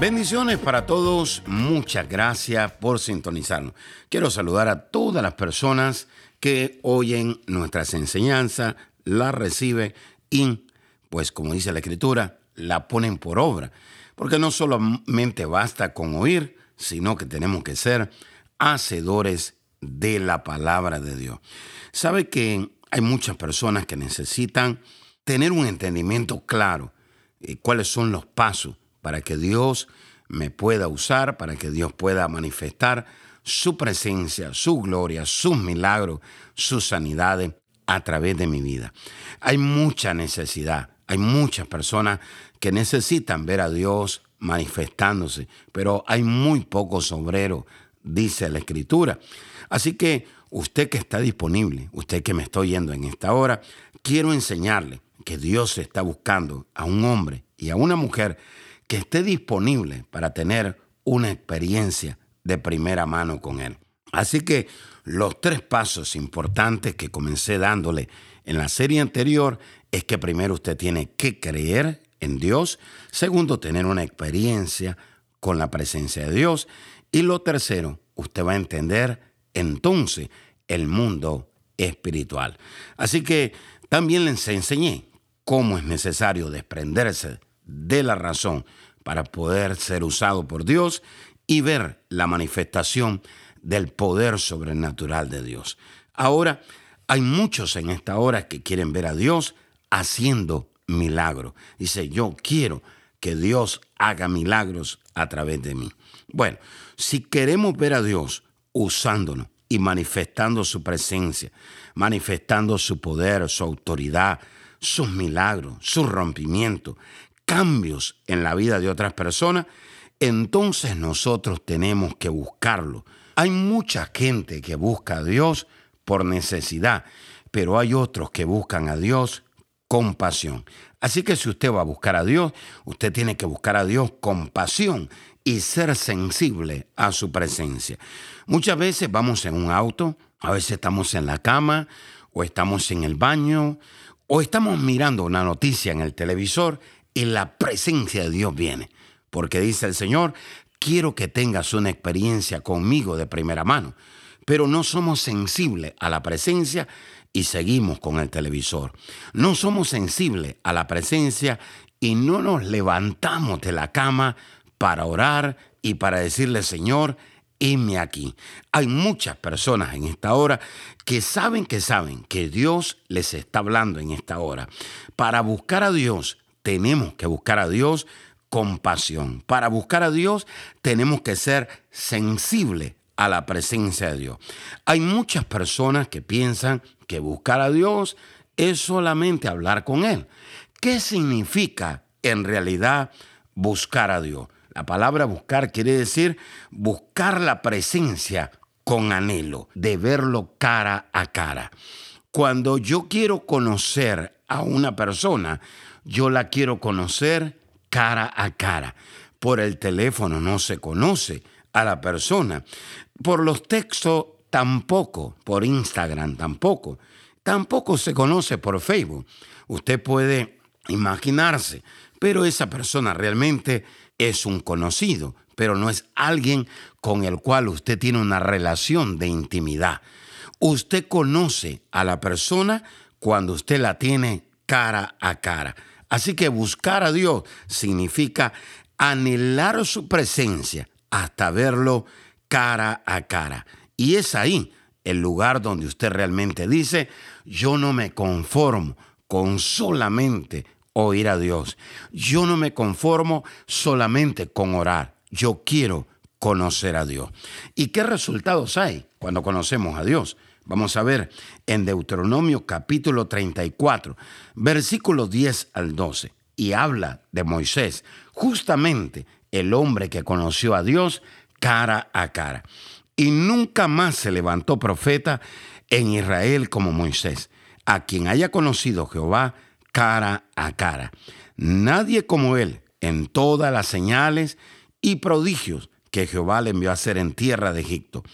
Bendiciones para todos, muchas gracias por sintonizarnos. Quiero saludar a todas las personas que oyen nuestras enseñanzas, las reciben y, pues como dice la Escritura, la ponen por obra. Porque no solamente basta con oír, sino que tenemos que ser hacedores de la palabra de Dios. Sabe que hay muchas personas que necesitan tener un entendimiento claro de cuáles son los pasos para que Dios me pueda usar, para que Dios pueda manifestar su presencia, su gloria, sus milagros, sus sanidades a través de mi vida. Hay mucha necesidad, hay muchas personas que necesitan ver a Dios manifestándose, pero hay muy pocos obreros, dice la Escritura. Así que usted que está disponible, usted que me está oyendo en esta hora, quiero enseñarle que Dios está buscando a un hombre y a una mujer que esté disponible para tener una experiencia de primera mano con Él. Así que los tres pasos importantes que comencé dándole en la serie anterior es que primero usted tiene que creer en Dios, segundo, tener una experiencia con la presencia de Dios y lo tercero, usted va a entender entonces el mundo espiritual. Así que también les enseñé cómo es necesario desprenderse de la razón para poder ser usado por Dios y ver la manifestación del poder sobrenatural de Dios. Ahora, hay muchos en esta hora que quieren ver a Dios haciendo milagros. Dice, yo quiero que Dios haga milagros a través de mí. Bueno, si queremos ver a Dios usándonos y manifestando su presencia, manifestando su poder, su autoridad, sus milagros, su rompimiento, cambios en la vida de otras personas, entonces nosotros tenemos que buscarlo. Hay mucha gente que busca a Dios por necesidad, pero hay otros que buscan a Dios con pasión. Así que si usted va a buscar a Dios, usted tiene que buscar a Dios con pasión y ser sensible a su presencia. Muchas veces vamos en un auto, a veces estamos en la cama o estamos en el baño o estamos mirando una noticia en el televisor y la presencia de Dios viene. Porque dice el Señor, quiero que tengas una experiencia conmigo de primera mano. Pero no somos sensibles a la presencia y seguimos con el televisor. No somos sensibles a la presencia y no nos levantamos de la cama para orar y para decirle, Señor, heme aquí. Hay muchas personas en esta hora que saben que saben que Dios les está hablando en esta hora. Para buscar a Dios tenemos que buscar a Dios con pasión. Para buscar a Dios tenemos que ser sensibles a la presencia de Dios. Hay muchas personas que piensan que buscar a Dios es solamente hablar con Él. ¿Qué significa en realidad buscar a Dios? La palabra buscar quiere decir buscar la presencia con anhelo, de verlo cara a cara. Cuando yo quiero conocer a una persona, yo la quiero conocer cara a cara. Por el teléfono no se conoce a la persona. Por los textos tampoco. Por Instagram tampoco. Tampoco se conoce por Facebook. Usted puede imaginarse, pero esa persona realmente es un conocido, pero no es alguien con el cual usted tiene una relación de intimidad. Usted conoce a la persona cuando usted la tiene cara a cara. Así que buscar a Dios significa anhelar su presencia hasta verlo cara a cara. Y es ahí el lugar donde usted realmente dice, yo no me conformo con solamente oír a Dios. Yo no me conformo solamente con orar. Yo quiero conocer a Dios. ¿Y qué resultados hay cuando conocemos a Dios? Vamos a ver en Deuteronomio capítulo 34, versículos 10 al 12, y habla de Moisés justamente el hombre que conoció a Dios cara a cara. Y nunca más se levantó profeta en Israel como Moisés, a quien haya conocido Jehová cara a cara. Nadie como él en todas las señales y prodigios que Jehová le envió a hacer en tierra de Egipto,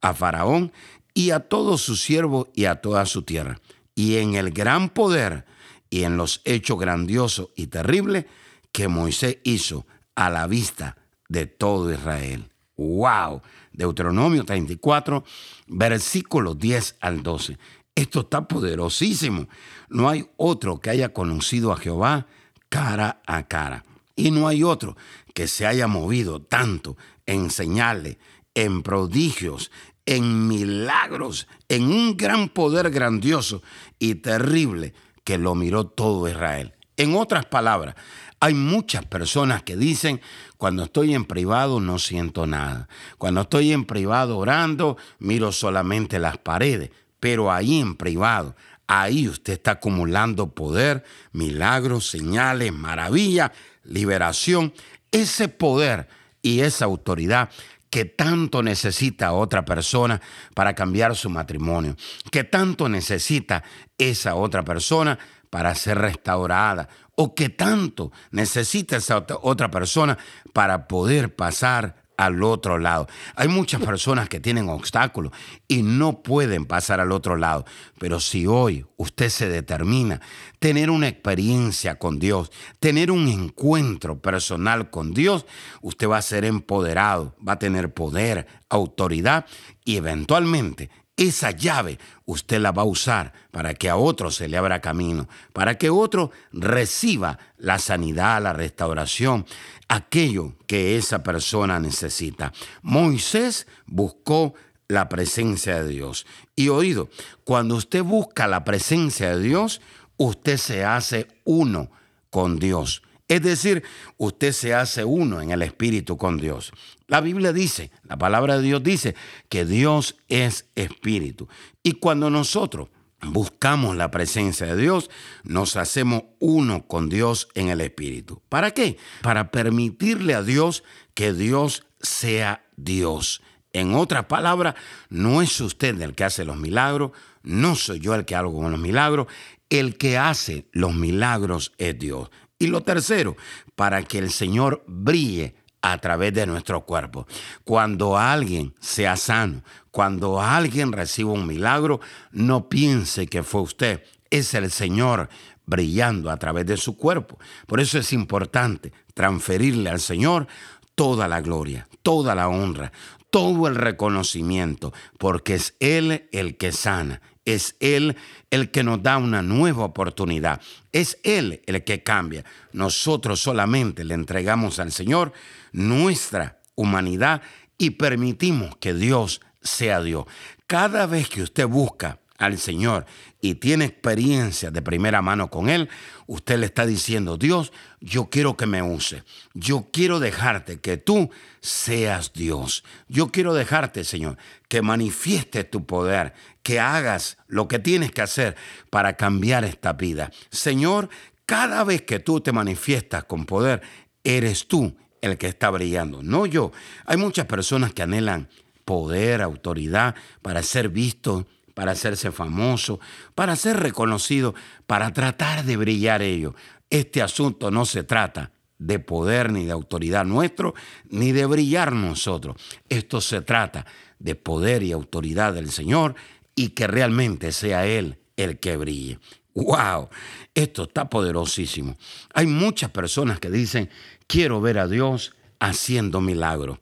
a Faraón y a todos sus siervos y a toda su tierra, y en el gran poder y en los hechos grandiosos y terribles que Moisés hizo a la vista de todo Israel. ¡Wow! Deuteronomio 34, versículos 10 al 12. Esto está poderosísimo. No hay otro que haya conocido a Jehová cara a cara. Y no hay otro que se haya movido tanto en señales, en prodigios, en milagros, en un gran poder grandioso y terrible que lo miró todo Israel. En otras palabras, hay muchas personas que dicen, cuando estoy en privado no siento nada. Cuando estoy en privado orando, miro solamente las paredes. Pero ahí en privado, ahí usted está acumulando poder, milagros, señales, maravillas, liberación. Ese poder y esa autoridad que tanto necesita otra persona para cambiar su matrimonio, que tanto necesita esa otra persona para ser restaurada o que tanto necesita esa otra persona para poder pasar al otro lado. Hay muchas personas que tienen obstáculos y no pueden pasar al otro lado. Pero si hoy usted se determina tener una experiencia con Dios, tener un encuentro personal con Dios, usted va a ser empoderado, va a tener poder, autoridad y eventualmente esa llave usted la va a usar para que a otro se le abra camino, para que otro reciba la sanidad, la restauración, aquello que esa persona necesita. Moisés buscó la presencia de Dios. Y oído, cuando usted busca la presencia de Dios, usted se hace uno con Dios. Es decir, usted se hace uno en el Espíritu con Dios. La Biblia dice, la palabra de Dios dice que Dios es Espíritu. Y cuando nosotros buscamos la presencia de Dios, nos hacemos uno con Dios en el Espíritu. ¿Para qué? Para permitirle a Dios que Dios sea Dios. En otras palabras, no es usted el que hace los milagros, no soy yo el que hago con los milagros, el que hace los milagros es Dios. Y lo tercero, para que el Señor brille a través de nuestro cuerpo. Cuando alguien sea sano, cuando alguien reciba un milagro, no piense que fue usted, es el Señor brillando a través de su cuerpo. Por eso es importante transferirle al Señor toda la gloria, toda la honra, todo el reconocimiento, porque es Él el que sana, es Él el que nos da una nueva oportunidad, es Él el que cambia. Nosotros solamente le entregamos al Señor nuestra humanidad y permitimos que Dios sea Dios. Cada vez que usted busca al Señor y tiene experiencia de primera mano con Él, usted le está diciendo, Dios, yo quiero que me use. Yo quiero dejarte que tú seas Dios. Yo quiero dejarte, Señor, que manifieste tu poder, que hagas lo que tienes que hacer para cambiar esta vida. Señor, cada vez que tú te manifiestas con poder, eres tú el que está brillando, no yo. Hay muchas personas que anhelan poder, autoridad para ser visto para hacerse famoso, para ser reconocido, para tratar de brillar ellos. Este asunto no se trata de poder ni de autoridad nuestro, ni de brillar nosotros. Esto se trata de poder y autoridad del Señor y que realmente sea Él el que brille. ¡Wow! Esto está poderosísimo. Hay muchas personas que dicen, quiero ver a Dios haciendo milagros.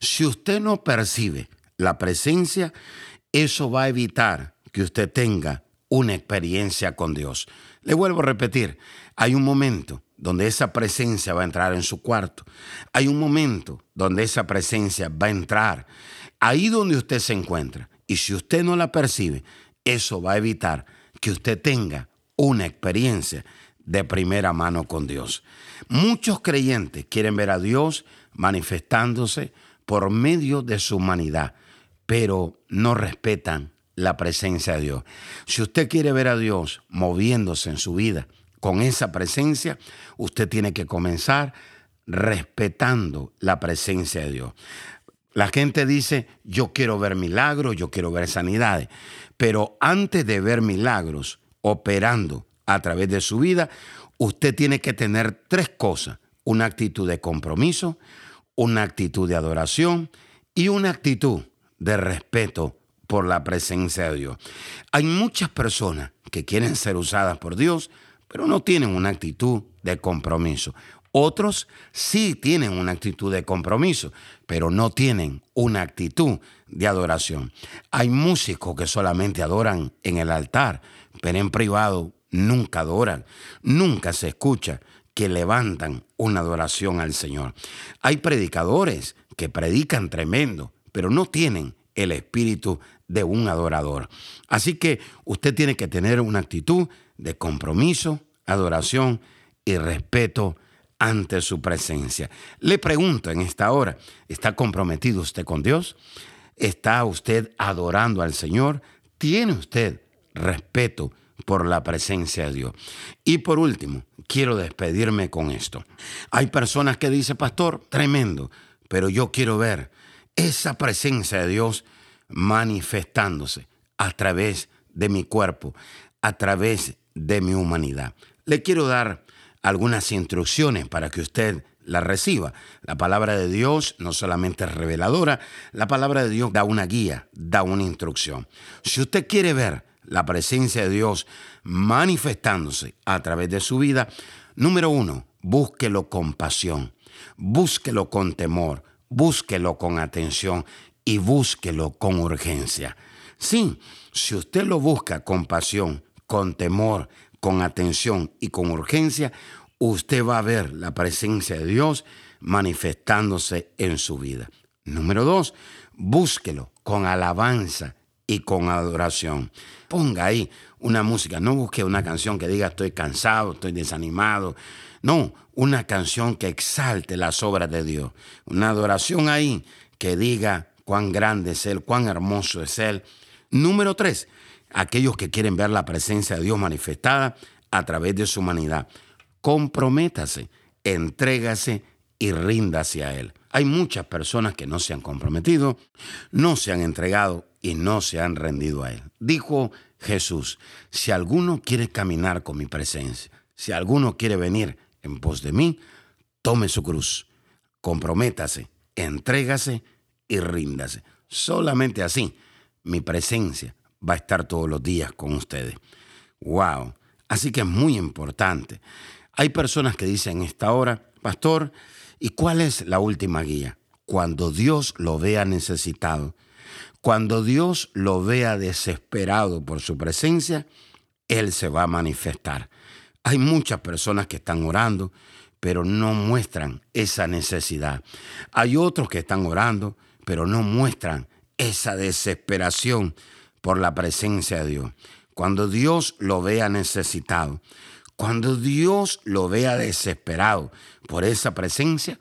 Si usted no percibe la presencia, eso va a evitar que usted tenga una experiencia con Dios. Le vuelvo a repetir, hay un momento donde esa presencia va a entrar en su cuarto. Hay un momento donde esa presencia va a entrar ahí donde usted se encuentra. Y si usted no la percibe, eso va a evitar que usted tenga una experiencia de primera mano con Dios. Muchos creyentes quieren ver a Dios manifestándose por medio de su humanidad pero no respetan la presencia de Dios. Si usted quiere ver a Dios moviéndose en su vida con esa presencia, usted tiene que comenzar respetando la presencia de Dios. La gente dice, yo quiero ver milagros, yo quiero ver sanidades, pero antes de ver milagros operando a través de su vida, usted tiene que tener tres cosas, una actitud de compromiso, una actitud de adoración y una actitud de respeto por la presencia de Dios. Hay muchas personas que quieren ser usadas por Dios, pero no tienen una actitud de compromiso. Otros sí tienen una actitud de compromiso, pero no tienen una actitud de adoración. Hay músicos que solamente adoran en el altar, pero en privado nunca adoran, nunca se escucha que levantan una adoración al Señor. Hay predicadores que predican tremendo, pero no tienen el espíritu de un adorador. Así que usted tiene que tener una actitud de compromiso, adoración y respeto ante su presencia. Le pregunto en esta hora, ¿está comprometido usted con Dios? ¿Está usted adorando al Señor? ¿Tiene usted respeto por la presencia de Dios? Y por último, quiero despedirme con esto. Hay personas que dicen, pastor, tremendo, pero yo quiero ver esa presencia de Dios manifestándose a través de mi cuerpo, a través de mi humanidad. Le quiero dar algunas instrucciones para que usted la reciba. La palabra de Dios no solamente es reveladora, la palabra de Dios da una guía, da una instrucción. Si usted quiere ver la presencia de Dios manifestándose a través de su vida, número uno, búsquelo con pasión, búsquelo con temor, búsquelo con atención y búsquelo con urgencia. Sí, si usted lo busca con pasión, con temor, con atención y con urgencia, usted va a ver la presencia de Dios manifestándose en su vida. Número dos, búsquelo con alabanza y con adoración. Ponga ahí una música, no busque una canción que diga estoy cansado, estoy desanimado. No, una canción que exalte las obras de Dios. Una adoración ahí que diga cuán grande es Él, cuán hermoso es Él. Número tres, aquellos que quieren ver la presencia de Dios manifestada a través de su humanidad. Comprométase, entrégase y ríndase a Él. Hay muchas personas que no se han comprometido, no se han entregado y no se han rendido a Él. Dijo Jesús, si alguno quiere caminar con mi presencia, si alguno quiere venir en pos de mí, tome su cruz, comprométase, entrégase y ríndase. Solamente así mi presencia va a estar todos los días con ustedes. ¡Wow! Así que es muy importante. Hay personas que dicen esta hora, pastor, ¿y cuál es la última guía? Cuando Dios lo vea necesitado, cuando Dios lo vea desesperado por su presencia, Él se va a manifestar. Hay muchas personas que están orando, pero no muestran esa necesidad. Hay otros que están orando, pero no muestran esa desesperación por la presencia de Dios. Cuando Dios lo vea necesitado, cuando Dios lo vea desesperado por esa presencia,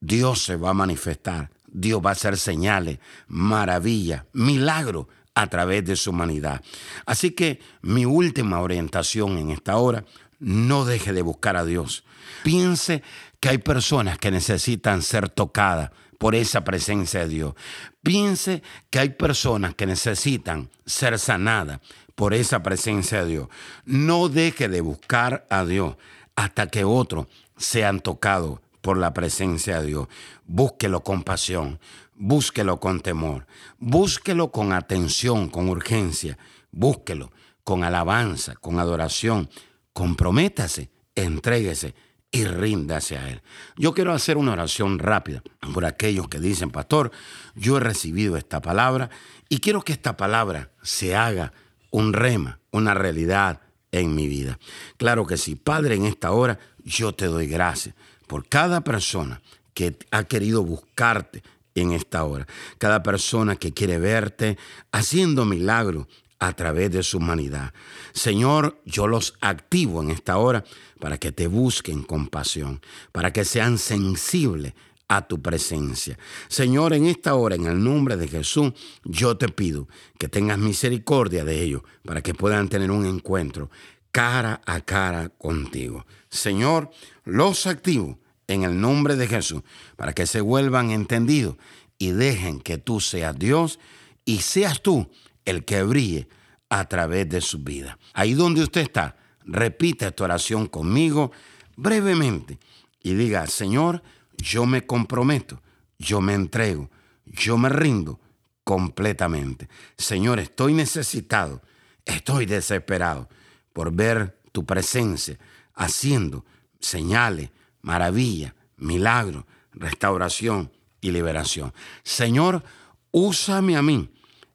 Dios se va a manifestar. Dios va a hacer señales, maravilla, milagro a través de su humanidad. Así que mi última orientación en esta hora, no deje de buscar a Dios. Piense que hay personas que necesitan ser tocadas por esa presencia de Dios. Piense que hay personas que necesitan ser sanadas por esa presencia de Dios. No deje de buscar a Dios hasta que otros sean tocados por la presencia de Dios. Búsquelo con pasión, búsquelo con temor, búsquelo con atención, con urgencia, búsquelo con alabanza, con adoración. Comprométase, entréguese y ríndase a Él. Yo quiero hacer una oración rápida por aquellos que dicen, pastor, yo he recibido esta palabra y quiero que esta palabra se haga un rema, una realidad en mi vida. Claro que sí, Padre, en esta hora yo te doy gracias por cada persona que ha querido buscarte en esta hora, cada persona que quiere verte haciendo milagros a través de su humanidad. Señor, yo los activo en esta hora para que te busquen con pasión, para que sean sensibles a tu presencia. Señor, en esta hora, en el nombre de Jesús, yo te pido que tengas misericordia de ellos para que puedan tener un encuentro cara a cara contigo. Señor, los activo en el nombre de Jesús, para que se vuelvan entendidos y dejen que tú seas Dios y seas tú el que brille a través de su vida. Ahí donde usted está, repita esta oración conmigo brevemente y diga, Señor, yo me comprometo, yo me entrego, yo me rindo completamente. Señor, estoy necesitado, estoy desesperado por ver tu presencia haciendo señales, maravilla, milagro, restauración y liberación. Señor, úsame a mí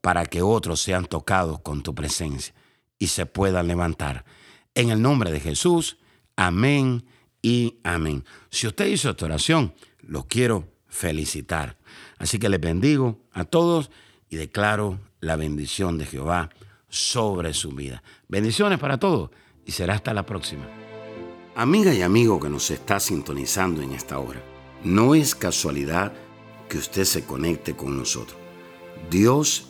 para que otros sean tocados con tu presencia y se puedan levantar. En el nombre de Jesús, amén y amén. Si usted hizo esta oración, lo quiero felicitar. Así que les bendigo a todos y declaro la bendición de Jehová sobre su vida. Bendiciones para todos y será hasta la próxima. Amiga y amigo que nos está sintonizando en esta hora, no es casualidad que usted se conecte con nosotros. Dios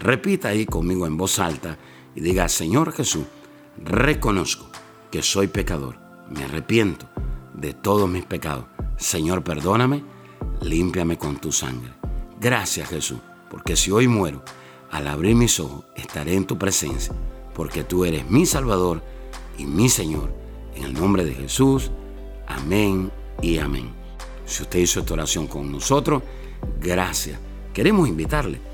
Repita ahí conmigo en voz alta y diga, Señor Jesús, reconozco que soy pecador, me arrepiento de todos mis pecados. Señor, perdóname, límpiame con tu sangre. Gracias Jesús, porque si hoy muero, al abrir mis ojos, estaré en tu presencia, porque tú eres mi Salvador y mi Señor. En el nombre de Jesús, amén y amén. Si usted hizo esta oración con nosotros, gracias. Queremos invitarle